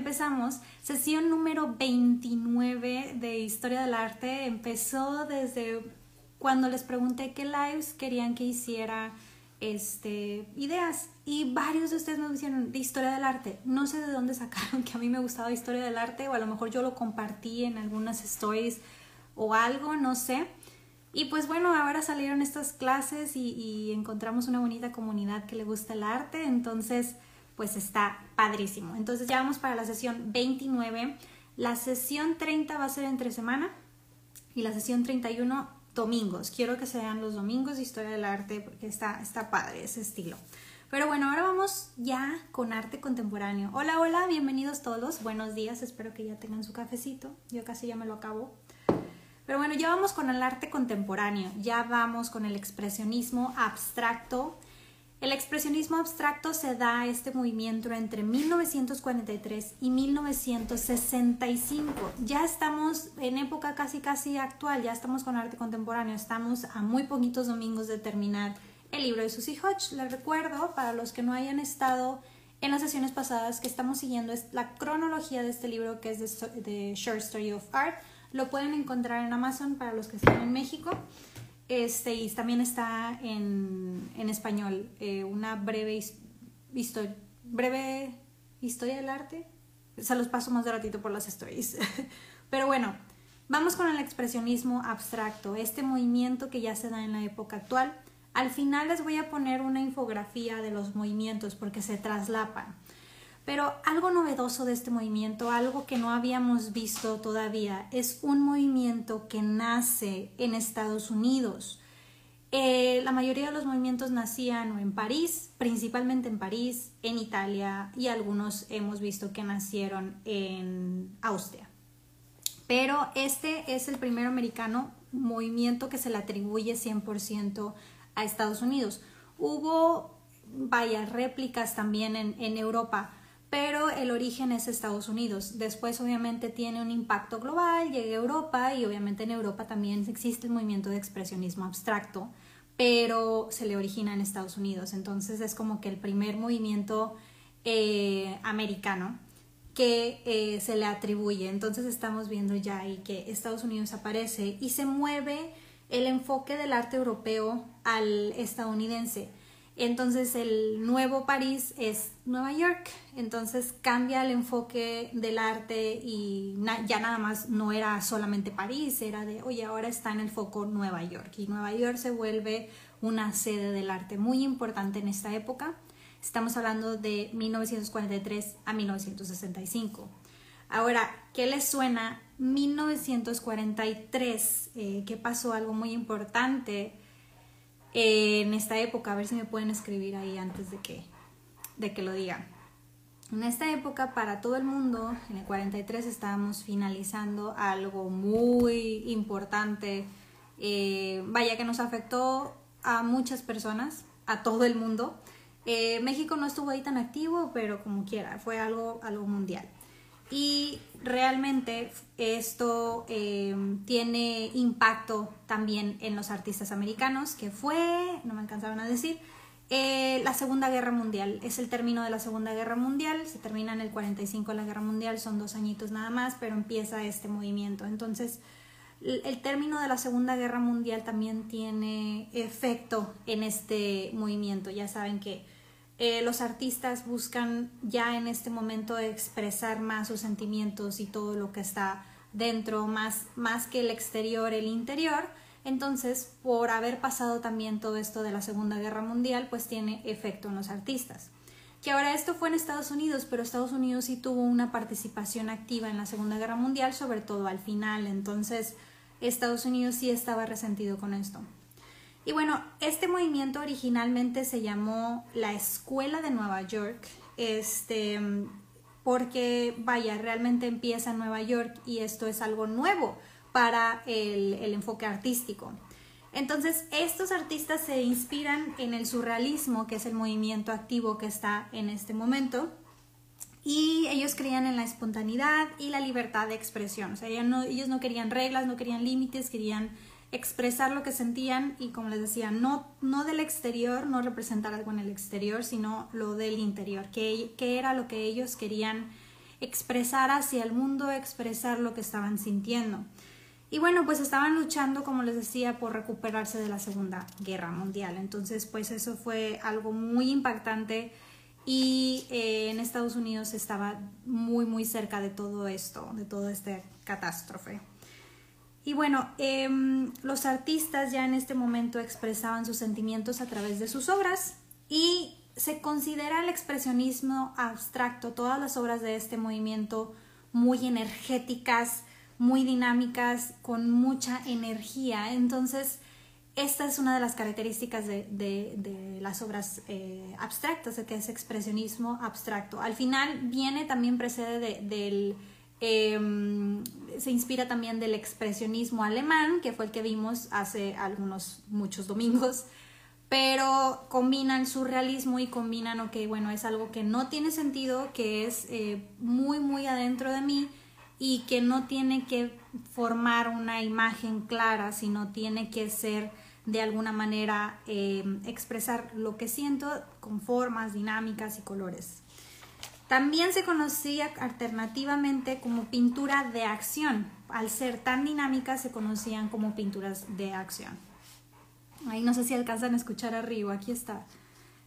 empezamos. Sesión número 29 de Historia del Arte empezó desde cuando les pregunté qué lives querían que hiciera este, ideas y varios de ustedes me dijeron de historia del arte. No sé de dónde sacaron que a mí me gustaba historia del arte o a lo mejor yo lo compartí en algunas stories o algo, no sé. Y pues bueno, ahora salieron estas clases y, y encontramos una bonita comunidad que le gusta el arte, entonces pues está padrísimo. Entonces ya vamos para la sesión 29. La sesión 30 va a ser entre semana y la sesión 31 domingos. Quiero que sean los domingos de historia del arte porque está, está padre ese estilo. Pero bueno, ahora vamos ya con arte contemporáneo. Hola, hola, bienvenidos todos. Buenos días, espero que ya tengan su cafecito. Yo casi ya me lo acabo. Pero bueno, ya vamos con el arte contemporáneo. Ya vamos con el expresionismo abstracto el expresionismo abstracto se da este movimiento entre 1943 y 1965. Ya estamos en época casi casi actual, ya estamos con arte contemporáneo, estamos a muy poquitos domingos de terminar el libro de Susie Hodge. Les recuerdo, para los que no hayan estado en las sesiones pasadas, que estamos siguiendo la cronología de este libro que es de Short Story of Art. Lo pueden encontrar en Amazon para los que están en México. Este, y también está en, español, eh, una breve, breve historia del arte. Se los paso más de ratito por las stories. Pero bueno, vamos con el expresionismo abstracto, este movimiento que ya se da en la época actual. Al final les voy a poner una infografía de los movimientos porque se traslapan. Pero algo novedoso de este movimiento, algo que no habíamos visto todavía, es un movimiento que nace en Estados Unidos. Eh, la mayoría de los movimientos nacían en París, principalmente en París, en Italia y algunos hemos visto que nacieron en Austria. Pero este es el primer americano movimiento que se le atribuye 100% a Estados Unidos. Hubo varias réplicas también en, en Europa, pero el origen es Estados Unidos. Después obviamente tiene un impacto global, llega a Europa y obviamente en Europa también existe el movimiento de expresionismo abstracto, pero se le origina en Estados Unidos. Entonces es como que el primer movimiento eh, americano que eh, se le atribuye. Entonces estamos viendo ya ahí que Estados Unidos aparece y se mueve el enfoque del arte europeo al estadounidense. Entonces el nuevo París es Nueva York, entonces cambia el enfoque del arte y ya nada más no era solamente París, era de, oye, ahora está en el foco Nueva York y Nueva York se vuelve una sede del arte muy importante en esta época. Estamos hablando de 1943 a 1965. Ahora, ¿qué les suena 1943? Eh, ¿Qué pasó? Algo muy importante en esta época, a ver si me pueden escribir ahí antes de que, de que lo digan. En esta época, para todo el mundo, en el 43 estábamos finalizando algo muy importante, eh, vaya que nos afectó a muchas personas, a todo el mundo. Eh, México no estuvo ahí tan activo, pero como quiera, fue algo, algo mundial. Y realmente esto eh, tiene impacto también en los artistas americanos, que fue, no me alcanzaron a decir, eh, la Segunda Guerra Mundial. Es el término de la Segunda Guerra Mundial, se termina en el 45 la Guerra Mundial, son dos añitos nada más, pero empieza este movimiento. Entonces, el término de la Segunda Guerra Mundial también tiene efecto en este movimiento. Ya saben que eh, los artistas buscan ya en este momento expresar más sus sentimientos y todo lo que está dentro, más, más que el exterior, el interior. Entonces, por haber pasado también todo esto de la Segunda Guerra Mundial, pues tiene efecto en los artistas. Que ahora esto fue en Estados Unidos, pero Estados Unidos sí tuvo una participación activa en la Segunda Guerra Mundial, sobre todo al final. Entonces, Estados Unidos sí estaba resentido con esto. Y bueno, este movimiento originalmente se llamó la Escuela de Nueva York, este, porque vaya, realmente empieza en Nueva York y esto es algo nuevo para el, el enfoque artístico. Entonces, estos artistas se inspiran en el surrealismo, que es el movimiento activo que está en este momento, y ellos creían en la espontaneidad y la libertad de expresión. O sea, ellos no, ellos no querían reglas, no querían límites, querían expresar lo que sentían y como les decía, no, no del exterior, no representar algo en el exterior, sino lo del interior, que, era lo que ellos querían expresar hacia el mundo, expresar lo que estaban sintiendo. Y bueno, pues estaban luchando, como les decía, por recuperarse de la Segunda Guerra Mundial. Entonces, pues eso fue algo muy impactante y eh, en Estados Unidos estaba muy, muy cerca de todo esto, de toda esta catástrofe. Y bueno, em, los artistas ya en este momento expresaban sus sentimientos a través de sus obras y se considera el expresionismo abstracto, todas las obras de este movimiento muy energéticas, muy dinámicas, con mucha energía. Entonces, esta es una de las características de, las obras eh, abstractas, que es expresionismo abstracto. Al final viene también, precede del... Em, se inspira también del expresionismo alemán, que fue el que vimos hace algunos, muchos domingos, pero combinan surrealismo y combinan, ok, bueno, es algo que no tiene sentido, que es eh, muy, muy adentro de mí, y que no tiene que formar una imagen clara, sino tiene que ser de alguna manera eh, expresar lo que siento con formas, dinámicas y colores. También se conocía alternativamente como pintura de acción. Al ser tan dinámicas se conocían como pinturas de acción. Ahí no sé si alcanzan a escuchar arriba, aquí está.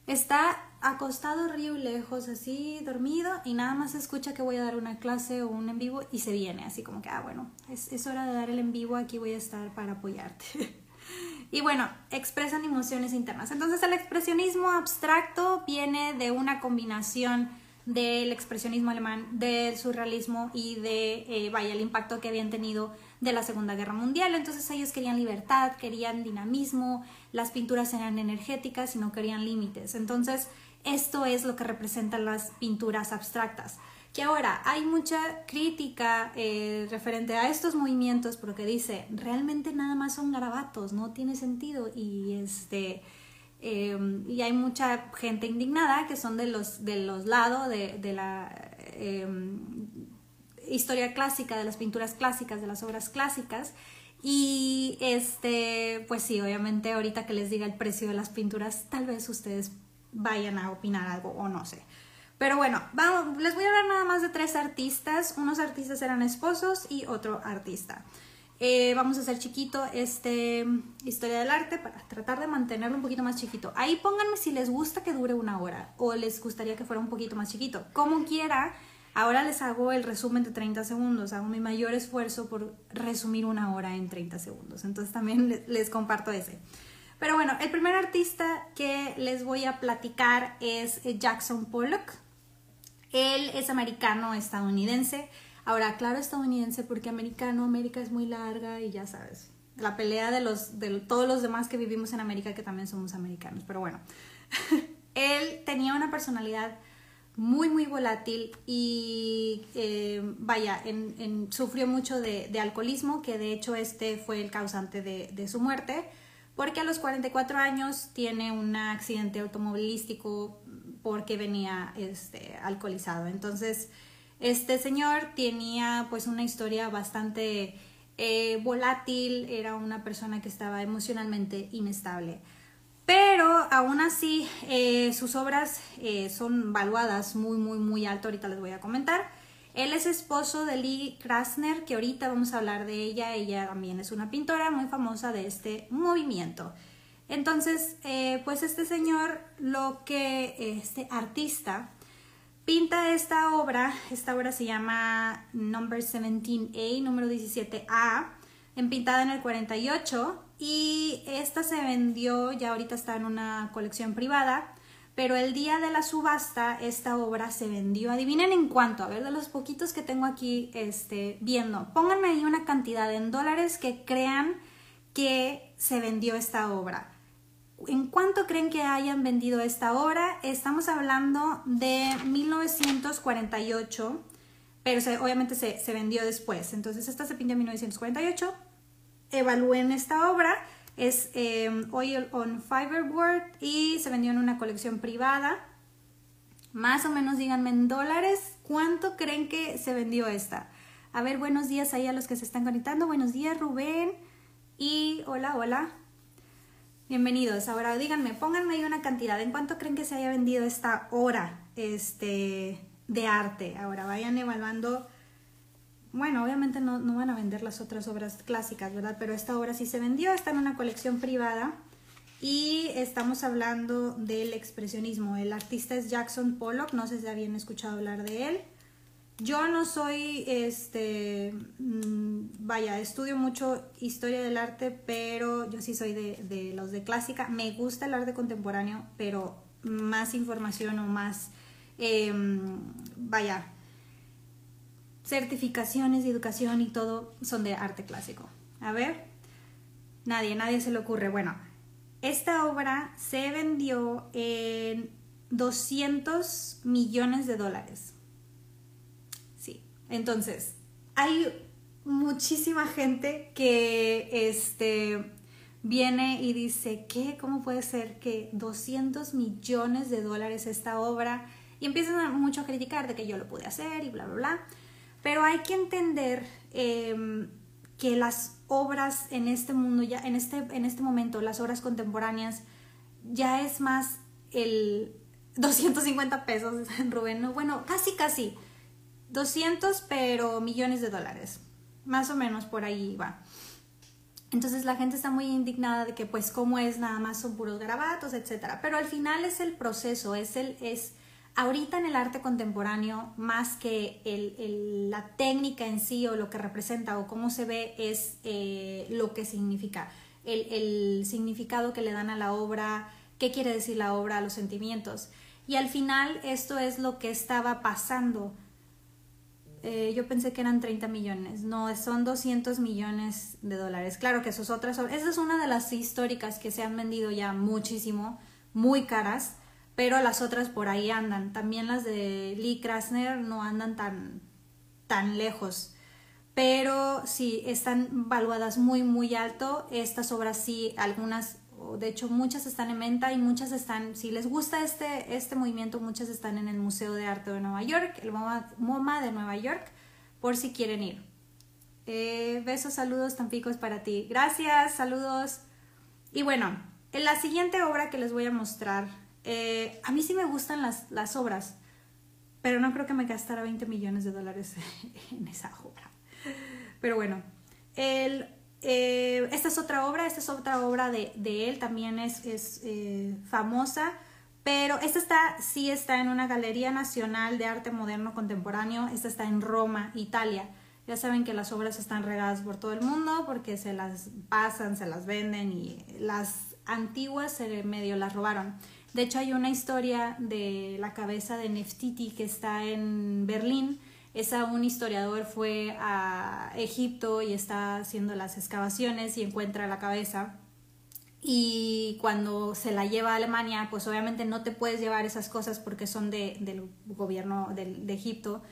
Está acostado río lejos, así dormido, y nada más escucha que voy a dar una clase o un en vivo y se viene, así como que, ah, bueno, es, es hora de dar el en vivo, aquí voy a estar para apoyarte. y bueno, expresan emociones internas. Entonces el expresionismo abstracto viene de una combinación del expresionismo alemán, del surrealismo y de, eh, vaya, el impacto que habían tenido de la Segunda Guerra Mundial. Entonces ellos querían libertad, querían dinamismo, las pinturas eran energéticas y no querían límites. Entonces esto es lo que representan las pinturas abstractas. Que ahora hay mucha crítica eh, referente a estos movimientos porque dice, realmente nada más son garabatos, no tiene sentido y este Em, y hay mucha gente indignada que son de los, de los lados de, la em, historia clásica, de las pinturas clásicas, de las obras clásicas. Y este, pues sí, obviamente ahorita que les diga el precio de las pinturas, tal vez ustedes vayan a opinar algo o no sé. Pero bueno, vamos, les voy a hablar nada más de tres artistas. Unos artistas eran esposos y otro artista. Eh, vamos a hacer chiquito este historia del arte para tratar de mantenerlo un poquito más chiquito. Ahí pónganme si les gusta que dure una hora o les gustaría que fuera un poquito más chiquito. Como quiera, ahora les hago el resumen de 30 segundos. Hago mi mayor esfuerzo por resumir una hora en 30 segundos. Entonces también les comparto ese. Pero bueno, el primer artista que les voy a platicar es Jackson Pollock. Él es americano estadounidense. Ahora, claro, estadounidense porque americano, América es muy larga y ya sabes, la pelea de, los, de todos los demás que vivimos en América que también somos americanos, pero bueno, él tenía una personalidad muy, muy volátil y eh, vaya, sufrió mucho de, alcoholismo, que de hecho este fue el causante de, de, su muerte, porque a los 44 años tiene un accidente automovilístico porque venía este, alcoholizado. Entonces, este señor tenía pues una historia bastante eh, volátil, era una persona que estaba emocionalmente inestable. Pero aún así eh, sus obras eh, son valuadas muy, muy, muy alto, ahorita les voy a comentar. Él es esposo de Lee Krasner, que ahorita vamos a hablar de ella. Ella también es una pintora muy famosa de este movimiento. Entonces, pues este señor, lo que este artista, pinta esta obra, esta obra se llama Number 17A, número 17A, en pintada en el 48 y esta se vendió, ya ahorita está en una colección privada, pero el día de la subasta esta obra se vendió, adivinen en cuánto, a ver, de los poquitos que tengo aquí este, viendo, pónganme ahí una cantidad en dólares que crean que se vendió esta obra. ¿En cuánto creen que hayan vendido esta obra? Estamos hablando de 1948, pero obviamente se, vendió después. Entonces esta se pintó en 1948. Evalúen esta obra. Es em, Oil on Fiberboard y se vendió en una colección privada. Más o menos díganme en dólares, ¿cuánto creen que se vendió esta? A ver, buenos días ahí a los que se están conectando. Buenos días, Rubén. Y hola, hola. Bienvenidos. Ahora díganme, pónganme ahí una cantidad. ¿En cuánto creen que se haya vendido esta hora? Este, de arte. Ahora vayan evaluando, bueno, obviamente no, no van a vender las otras obras clásicas, ¿verdad? Pero esta obra sí se vendió, está en una colección privada y estamos hablando del expresionismo. El artista es Jackson Pollock, no sé si habían escuchado hablar de él. Yo no soy, este, mm, vaya, estudio mucho historia del arte, pero yo sí soy de, de, los de clásica. Me gusta el arte contemporáneo, pero más información o más, eh, vaya, certificaciones de educación y todo son de arte clásico. A ver, nadie, nadie se le ocurre. Bueno, esta obra se vendió en 200 millones de dólares. Entonces, hay muchísima gente que este, viene y dice, ¿qué? ¿Cómo puede ser que 200 millones de dólares esta obra? Y empiezan mucho a criticar de que yo lo pude hacer y bla, bla, bla. Pero hay que entender em, que las obras en este mundo, ya en este, en este momento, las obras contemporáneas, ya es más el 250 pesos, Rubén. No, bueno, casi, casi. 200, pero millones de dólares. Más o menos por ahí va. Entonces la gente está muy indignada de que pues cómo es, nada más son puros garabatos, etc. Pero al final es el proceso, es el... Es, ahorita en el arte contemporáneo, más que el, la técnica en sí o lo que representa o cómo se ve, es eh, lo que significa, el, el, significado que le dan a la obra, qué quiere decir la obra, los sentimientos. Y al final esto es lo que estaba pasando eh, yo pensé que eran 30 millones, no, son 200 millones de dólares. Claro que eso es otra, esa es una de las históricas que se han vendido ya muchísimo, muy caras, pero las otras por ahí andan. También las de Lee Krasner no andan tan, tan lejos, pero sí, están valuadas muy, muy alto. Estas obras sí, algunas de hecho muchas están en venta y muchas están, si les gusta este, este movimiento, muchas están en el Museo de Arte de Nueva York, el MoMA, de Nueva York, por si quieren ir. Eh, besos, saludos, Tampicos para ti. Gracias, saludos. Y bueno, en la siguiente obra que les voy a mostrar, eh, a mí sí me gustan las, las obras, pero no creo que me gastara 20 millones de dólares en esa obra. Pero bueno, el eh, esta es otra obra, esta es otra obra de, de él, también es, es eh, famosa, pero esta está, sí está en una Galería Nacional de Arte Moderno Contemporáneo, esta está en Roma, Italia. Ya saben que las obras están regadas por todo el mundo porque se las pasan, se las venden y las antiguas se medio las robaron. De hecho hay una historia de la cabeza de Neftiti que está en Berlín, esa un historiador fue a Egipto y está haciendo las excavaciones y encuentra la cabeza. Y cuando se la lleva a Alemania, pues obviamente no te puedes llevar esas cosas porque son de, del gobierno de, Egipto.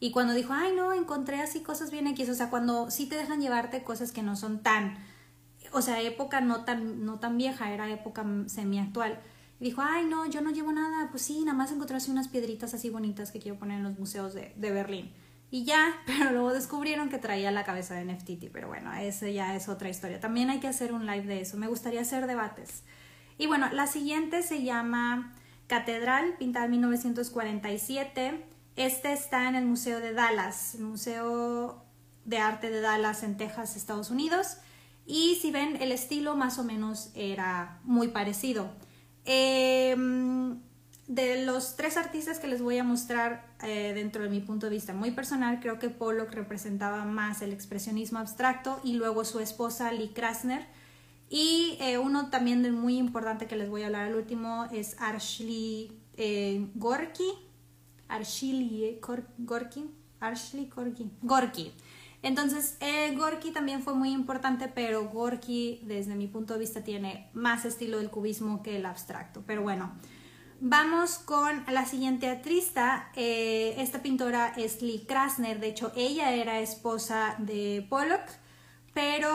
Y cuando dijo, ay no, encontré así cosas bien X, o sea, cuando sí te dejan llevarte cosas que no son tan, o sea, época no tan, no tan vieja, era época semi-actual y dijo, ay, no, yo no llevo nada. Pues sí, nada más encontré así unas piedritas así bonitas que quiero poner en los museos de, de Berlín. Y ya, pero luego descubrieron que traía la cabeza de Neftiti. Pero bueno, esa ya es otra historia. También hay que hacer un live de eso. Me gustaría hacer debates. Y bueno, la siguiente se llama Catedral, pintada en 1947. Este está en el Museo de Dallas, el Museo de Arte de Dallas en Texas, Estados Unidos. Y si ven, el estilo más o menos era muy parecido. Em, de los tres artistas que les voy a mostrar eh, dentro de mi punto de vista muy personal, creo que Pollock representaba más el expresionismo abstracto y luego su esposa Lee Krasner. Y eh, uno también muy importante que les voy a hablar al último es Ashley eh, Gorky. Ashley Gorky. Gorky. Gorky. Entonces, eh, Gorky también fue muy importante, pero Gorky, desde mi punto de vista, tiene más estilo del cubismo que el abstracto. Pero bueno, vamos con la siguiente artista. Eh, esta pintora es Lee Krasner. De hecho, ella era esposa de Pollock, pero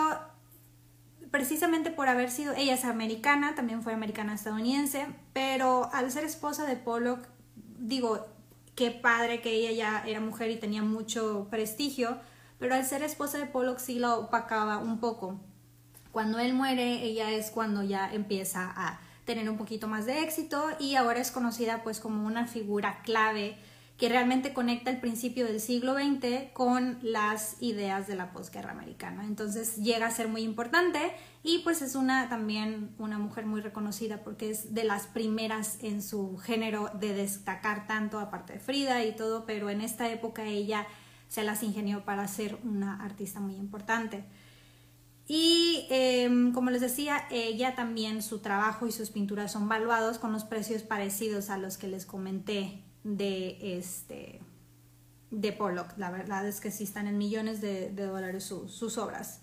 precisamente por haber sido, ella es americana, también fue americana estadounidense, pero al ser esposa de Pollock, digo, qué padre que ella ya era mujer y tenía mucho prestigio pero al ser esposa de Pollock sí la opacaba un poco. Cuando él muere, ella es cuando ya empieza a tener un poquito más de éxito y ahora es conocida pues como una figura clave que realmente conecta el principio del siglo XX con las ideas de la posguerra americana. Entonces llega a ser muy importante y pues es una también una mujer muy reconocida porque es de las primeras en su género de destacar tanto aparte de Frida y todo, pero en esta época ella se las ingenió para ser una artista muy importante. Y em, como les decía, ella también, su trabajo y sus pinturas son valuados con los precios parecidos a los que les comenté de este de Pollock. La verdad es que sí están en millones de, dólares sus obras.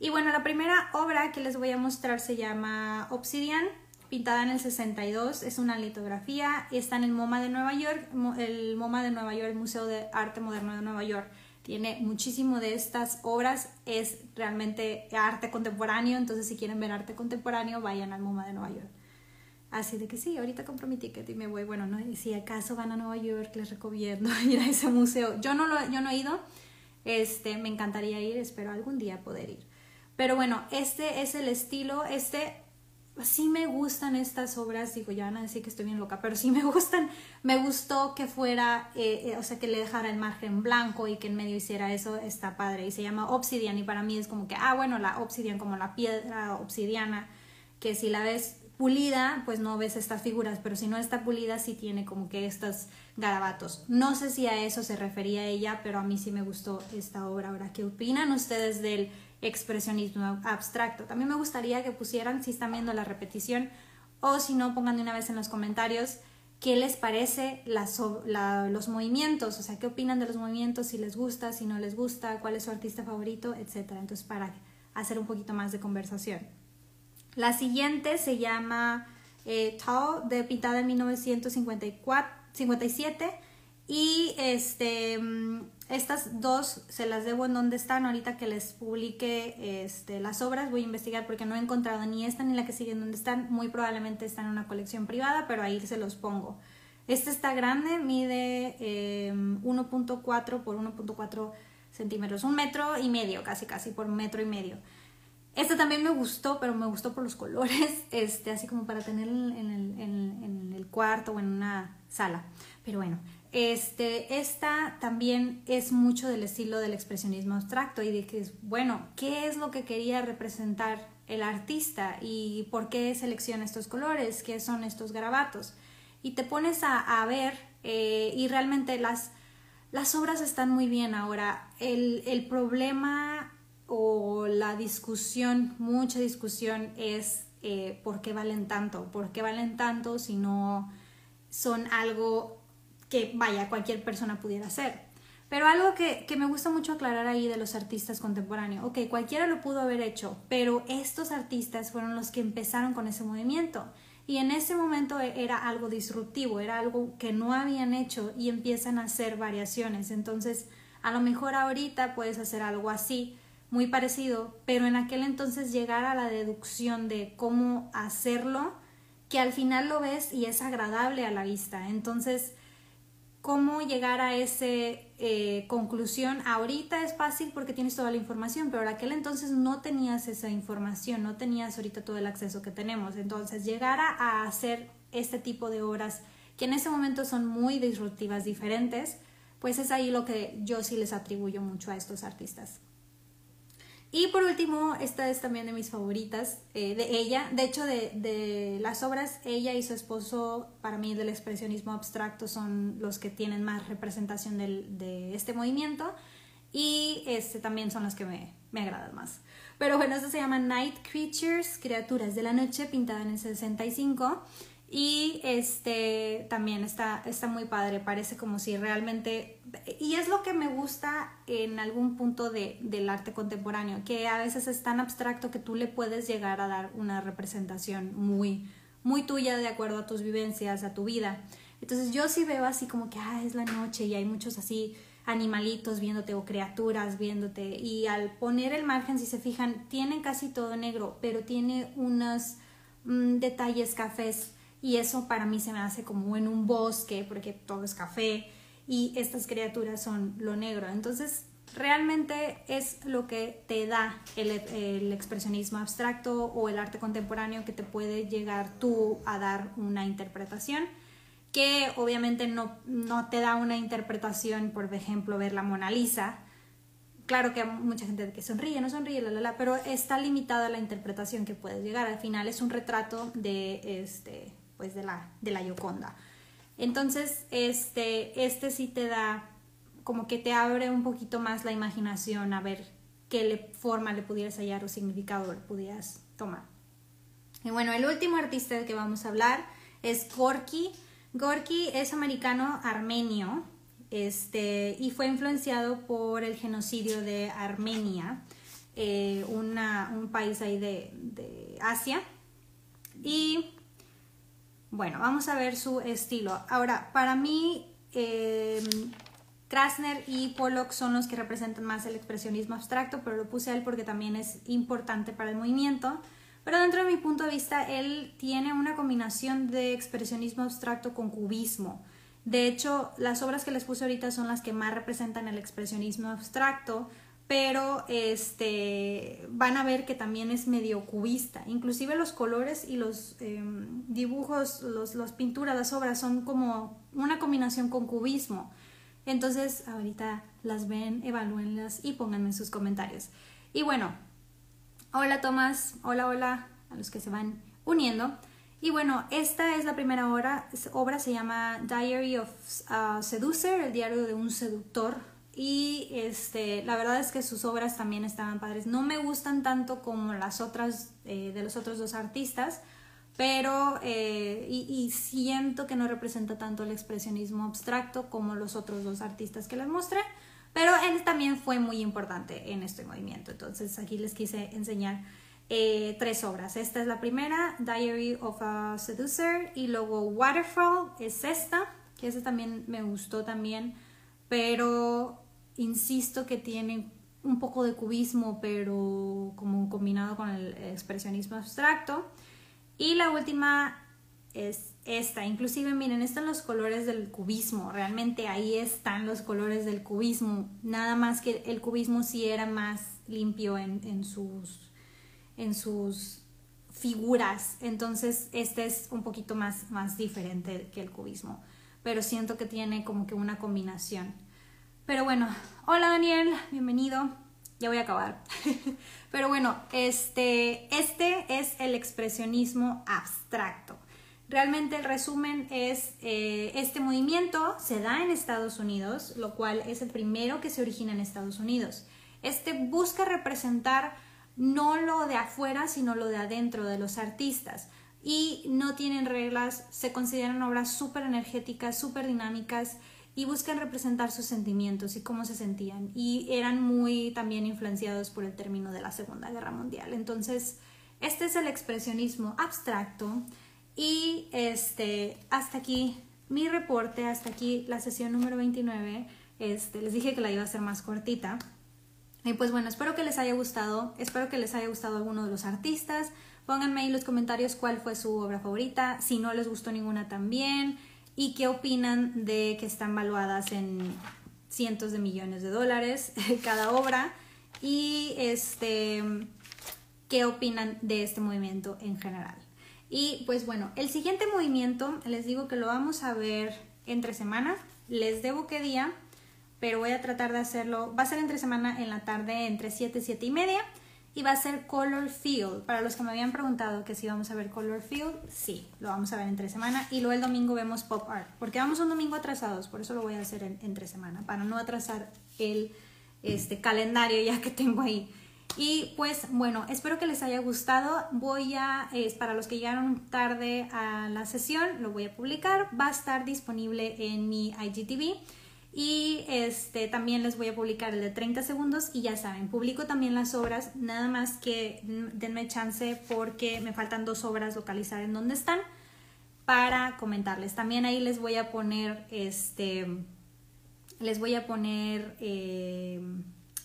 Y bueno, la primera obra que les voy a mostrar se llama Obsidian, pintada en el 62. Es una litografía. Está en el MoMA de Nueva York. El MoMA de Nueva York, el Museo de Arte Moderno de Nueva York, tiene muchísimo de estas obras. Es realmente arte contemporáneo. Entonces, si quieren ver arte contemporáneo, vayan al MoMA de Nueva York. Así de que sí, ahorita compro mi ticket y me voy. Bueno, no, si acaso van a Nueva York, les recomiendo ir a ese museo. Yo no, lo, yo no he ido, este, me encantaría ir, espero algún día poder ir. Pero bueno, este es el estilo, este, sí me gustan estas obras, digo, ya van a decir que estoy bien loca, pero sí me gustan, me gustó que fuera, eh, eh, o sea, que le dejara el margen blanco y que en medio hiciera eso, está padre. Y se llama Obsidian y para mí es como que, ah, bueno, la Obsidian como la piedra obsidiana, que si la ves pulida, pues no ves estas figuras, pero si no está pulida, sí tiene como que estos garabatos. No sé si a eso se refería ella, pero a mí sí me gustó esta obra. Ahora, ¿qué opinan ustedes del expresionismo abstracto? También me gustaría que pusieran, si están viendo la repetición, o si no, pongan de una vez en los comentarios qué les parece los movimientos, o sea, qué opinan de los movimientos, si les gusta, si no les gusta, cuál es su artista favorito, etc. Entonces, para hacer un poquito más de conversación. La siguiente se llama eh, Tao, de pintada en 1957. Y este, mm, estas dos se las debo en donde están. Ahorita que les publique este, las obras, voy a investigar porque no he encontrado ni esta ni la que sigue en donde están. Muy probablemente están en una colección privada, pero ahí se los pongo. Este está grande, mide 1.4 em, por 1.4 centímetros, un metro y medio, casi casi por metro y medio. Este también me gustó, pero me gustó por los colores, este, así como para tener en el, en, el cuarto o en una sala. Pero bueno, este, esta también es mucho del estilo del expresionismo abstracto y de que, bueno, ¿qué es lo que quería representar el artista y por qué selecciona estos colores? ¿Qué son estos garabatos? Y te pones a, a ver eh, y realmente las, las obras están muy bien ahora. El, el problema o la discusión, mucha discusión es eh, por qué valen tanto, por qué valen tanto si no son algo que, vaya, cualquier persona pudiera hacer. Pero algo que, que, me gusta mucho aclarar ahí de los artistas contemporáneos, ok, cualquiera lo pudo haber hecho, pero estos artistas fueron los que empezaron con ese movimiento. Y en ese momento e, era algo disruptivo, era algo que no habían hecho y empiezan a hacer variaciones. Entonces, a lo mejor ahorita puedes hacer algo así, muy parecido, pero en aquel entonces llegar a la deducción de cómo hacerlo, que al final lo ves y es agradable a la vista. Entonces, cómo llegar a esa eh, conclusión ahorita es fácil porque tienes toda la información, pero en aquel entonces no tenías esa información, no tenías ahorita todo el acceso que tenemos. Entonces, llegar a, hacer este tipo de obras que en ese momento son muy disruptivas, diferentes, pues es ahí lo que yo sí les atribuyo mucho a estos artistas. Y por último, esta es también de mis favoritas, eh, de ella. De hecho, de, las obras, ella y su esposo, para mí del expresionismo abstracto, son los que tienen más representación de este movimiento. Y este, también son los que me, me agradan más. Pero bueno, esto se llama Night Creatures, criaturas de la noche, pintada en el 65. Y este también está, está muy padre, parece como si realmente... Y es lo que me gusta en algún punto de, del arte contemporáneo, que a veces es tan abstracto que tú le puedes llegar a dar una representación muy, muy tuya de acuerdo a tus vivencias, a tu vida. Entonces yo sí veo así como que, ah, es la noche y hay muchos así animalitos viéndote o criaturas viéndote. Y al poner el margen, si se fijan, tiene casi todo negro, pero tiene unos mm, detalles cafés y eso para mí se me hace como en un bosque porque todo es café y estas criaturas son lo negro. Entonces realmente es lo que te da el, expresionismo abstracto o el arte contemporáneo que te puede llegar tú a dar una interpretación que obviamente no, no te da una interpretación, por ejemplo, ver la Mona Lisa. Claro que hay mucha gente que sonríe, no sonríe, la, la, la, pero está limitada la interpretación que puedes llegar. Al final es un retrato de, este, pues de, la, de la Yoconda. Entonces, este, este sí te da, como que te abre un poquito más la imaginación a ver qué forma le pudieras hallar o significado le pudieras tomar. Y bueno, el último artista que vamos a hablar es Gorky. Gorky es americano armenio este, y fue influenciado por el genocidio de Armenia, eh, un país ahí de, Asia. Y bueno, vamos a ver su estilo. Ahora, para mí, eh, Krasner y Pollock son los que representan más el expresionismo abstracto, pero lo puse a él porque también es importante para el movimiento. Pero dentro de mi punto de vista, él tiene una combinación de expresionismo abstracto con cubismo. De hecho, las obras que les puse ahorita son las que más representan el expresionismo abstracto, pero este, van a ver que también es medio cubista. Inclusive los colores y los em, dibujos, los, las pinturas, las obras son como una combinación con cubismo. Entonces, ahorita las ven, evalúenlas y pónganme sus comentarios. Y bueno, Hola Tomás, hola, hola a los que se van uniendo. Y bueno, esta es la primera obra, obra se llama Diary of uh, Seducer, el diario de un seductor. Y este, la verdad es que sus obras también estaban padres. No me gustan tanto como las otras eh, de los otros dos artistas, pero eh, y, siento que no representa tanto el expresionismo abstracto como los otros dos artistas que les mostré. Pero él también fue muy importante en este movimiento. Entonces aquí les quise enseñar eh, tres obras. Esta es la primera, Diary of a Seducer, y luego Waterfall es esta, que esta también me gustó también, pero insisto que tiene un poco de cubismo, pero como combinado con el expresionismo abstracto. Y la última es esta. Inclusive, miren, están los colores del cubismo. Realmente ahí están los colores del cubismo. Nada más que el cubismo sí era más limpio en, sus, en sus figuras. Entonces, este es un poquito más, más diferente que el cubismo. Pero siento que tiene como que una combinación. Pero bueno, hola Daniel, bienvenido. Ya voy a acabar. Pero bueno, este, este es el expresionismo abstracto. Realmente el resumen es, eh, este movimiento se da en Estados Unidos, lo cual es el primero que se origina en Estados Unidos. Este busca representar no lo de afuera, sino lo de adentro de los artistas. Y no tienen reglas, se consideran obras súper energéticas, súper dinámicas y buscan representar sus sentimientos y cómo se sentían. Y eran muy también influenciados por el término de la Segunda Guerra Mundial. Entonces, este es el expresionismo abstracto y este, hasta aquí mi reporte, hasta aquí la sesión número 29. Este, les dije que la iba a hacer más cortita. Y pues bueno, espero que les haya gustado, espero que les haya gustado alguno de los artistas. Pónganme ahí en los comentarios cuál fue su obra favorita, si no les gustó ninguna también, y qué opinan de que están valuadas en cientos de millones de dólares cada obra, y este, qué opinan de este movimiento en general. Y pues bueno, el siguiente movimiento, les digo que lo vamos a ver entre semana. Les debo qué día, pero voy a tratar de hacerlo. Va a ser entre semana en la tarde, entre 7 y 7 y media. Y va a ser Color Field. Para los que me habían preguntado que si vamos a ver Color Field, sí, lo vamos a ver entre semana. Y luego el domingo vemos Pop Art. Porque vamos un domingo atrasados, por eso lo voy a hacer entre semana, para no atrasar el este, calendario ya que tengo ahí. Y pues bueno, espero que les haya gustado. Voy a, es para los que llegaron tarde a la sesión, lo voy a publicar. Va a estar disponible en mi IGTV. Y este, también les voy a publicar el de 30 segundos y ya saben, publico también las obras, nada más que denme chance porque me faltan dos obras localizar en donde están para comentarles. También ahí les voy a poner, este, les voy a poner... Eh,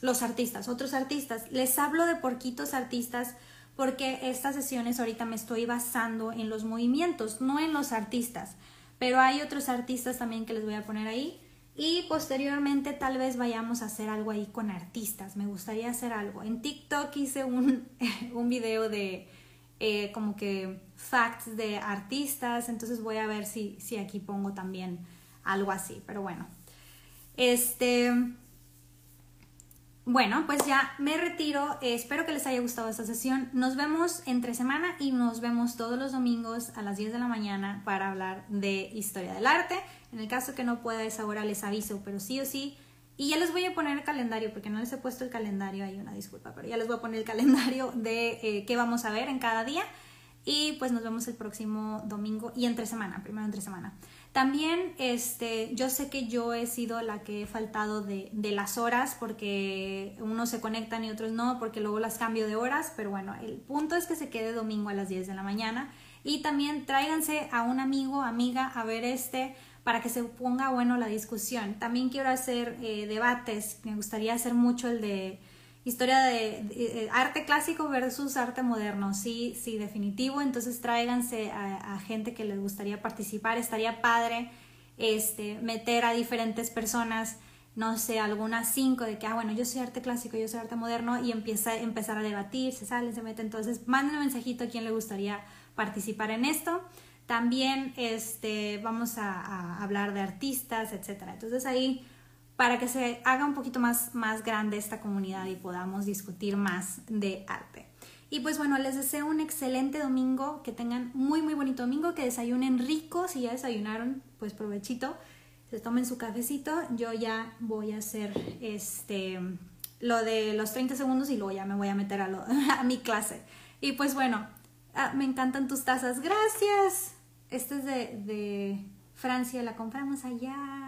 los artistas, otros artistas. Les hablo de porquitos artistas porque estas sesiones ahorita me estoy basando en los movimientos, no en los artistas. Pero hay otros artistas también que les voy a poner ahí. Y posteriormente tal vez vayamos a hacer algo ahí con artistas. Me gustaría hacer algo. En TikTok hice un, un video de eh, como que facts de artistas, entonces voy a ver si, si aquí pongo también algo así, pero bueno. Este, bueno, pues ya me retiro. espero que les haya gustado esta sesión. Nos vemos entre semana y nos vemos todos los domingos a las 10 de la mañana para hablar de historia del arte. En el caso que no pueda esa hora les aviso, pero sí o sí. Y ya les voy a poner el calendario, porque no les he puesto el calendario, hay una disculpa, pero ya les voy a poner el calendario de eh, qué vamos a ver en cada día. Y pues nos vemos el próximo domingo y entre semana, primero entre semana. También este, yo sé que yo he sido la que he faltado de, de, las horas porque unos se conectan y otros no, porque luego las cambio de horas, pero bueno, el punto es que se quede domingo a las 10 de la mañana y también tráiganse a un amigo, amiga a ver este para que se ponga bueno la discusión. También quiero hacer eh, debates, me gustaría hacer mucho el de historia de, arte clásico versus arte moderno, sí, sí, definitivo, entonces tráiganse a, gente que les gustaría participar, estaría padre este, meter a diferentes personas, no sé, algunas cinco de que, ah, bueno, yo soy arte clásico, yo soy arte moderno, y empieza empezar a debatir, se salen, se meten, entonces manden un mensajito a quien le gustaría participar en esto. También este, vamos a, a hablar de artistas, etcétera. Entonces ahí para que se haga un poquito más, más grande esta comunidad y podamos discutir más de arte. Y pues bueno, les deseo un excelente domingo, que tengan muy muy bonito domingo, que desayunen rico, si ya desayunaron, pues provechito, se tomen su cafecito, yo ya voy a hacer este lo de los 30 segundos y luego ya me voy a meter a, mi clase. Y pues bueno, ah, me encantan tus tazas, gracias. Este es de, de Francia, la compramos allá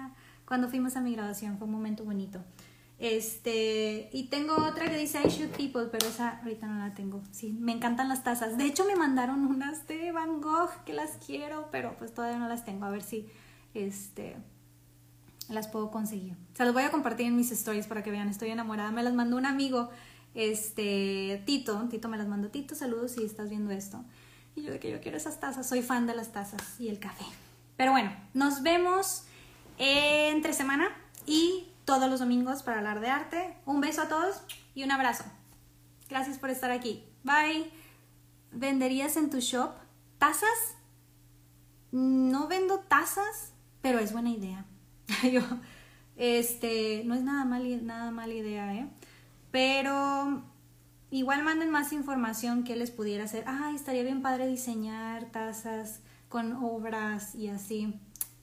cuando fuimos a mi graduación, fue un momento bonito. Este, y tengo otra que dice I Shoot People, pero esa ahorita no la tengo. Sí, me encantan las tazas. De hecho, me mandaron unas de Van Gogh que las quiero, pero pues todavía no las tengo. A ver si este las puedo conseguir. Se las voy a compartir en mis stories para que vean, estoy enamorada. Me las mandó un amigo, este, Tito. Tito me las mandó. Tito, saludos si estás viendo esto. Y yo de que yo quiero esas tazas, soy fan de las tazas y el café. Pero bueno, nos vemos entre semana y todos los domingos para hablar de arte. Un beso a todos y un abrazo. Gracias por estar aquí. Bye. ¿Venderías en tu shop tazas? No vendo tazas, pero es buena idea. Yo, este, no es nada, mal, nada mala idea, ¿eh? Pero igual manden más información que les pudiera hacer. Ay, estaría bien padre diseñar tazas con obras y así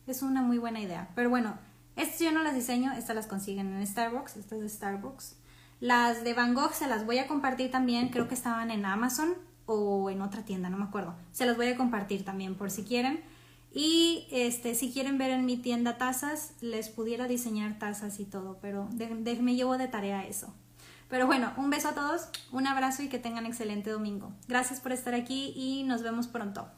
es una muy buena idea. Pero bueno, estas yo no las diseño, estas las consiguen en Starbucks, estas de Starbucks. Las de Van Gogh se las voy a compartir también, creo que estaban en Amazon o en otra tienda, no me acuerdo. Se las voy a compartir también por si quieren. Y este, si quieren ver en mi tienda tazas, les pudiera diseñar tazas y todo, pero me llevo de tarea eso. Pero bueno, un beso a todos, un abrazo y que tengan excelente domingo. Gracias por estar aquí y nos vemos pronto.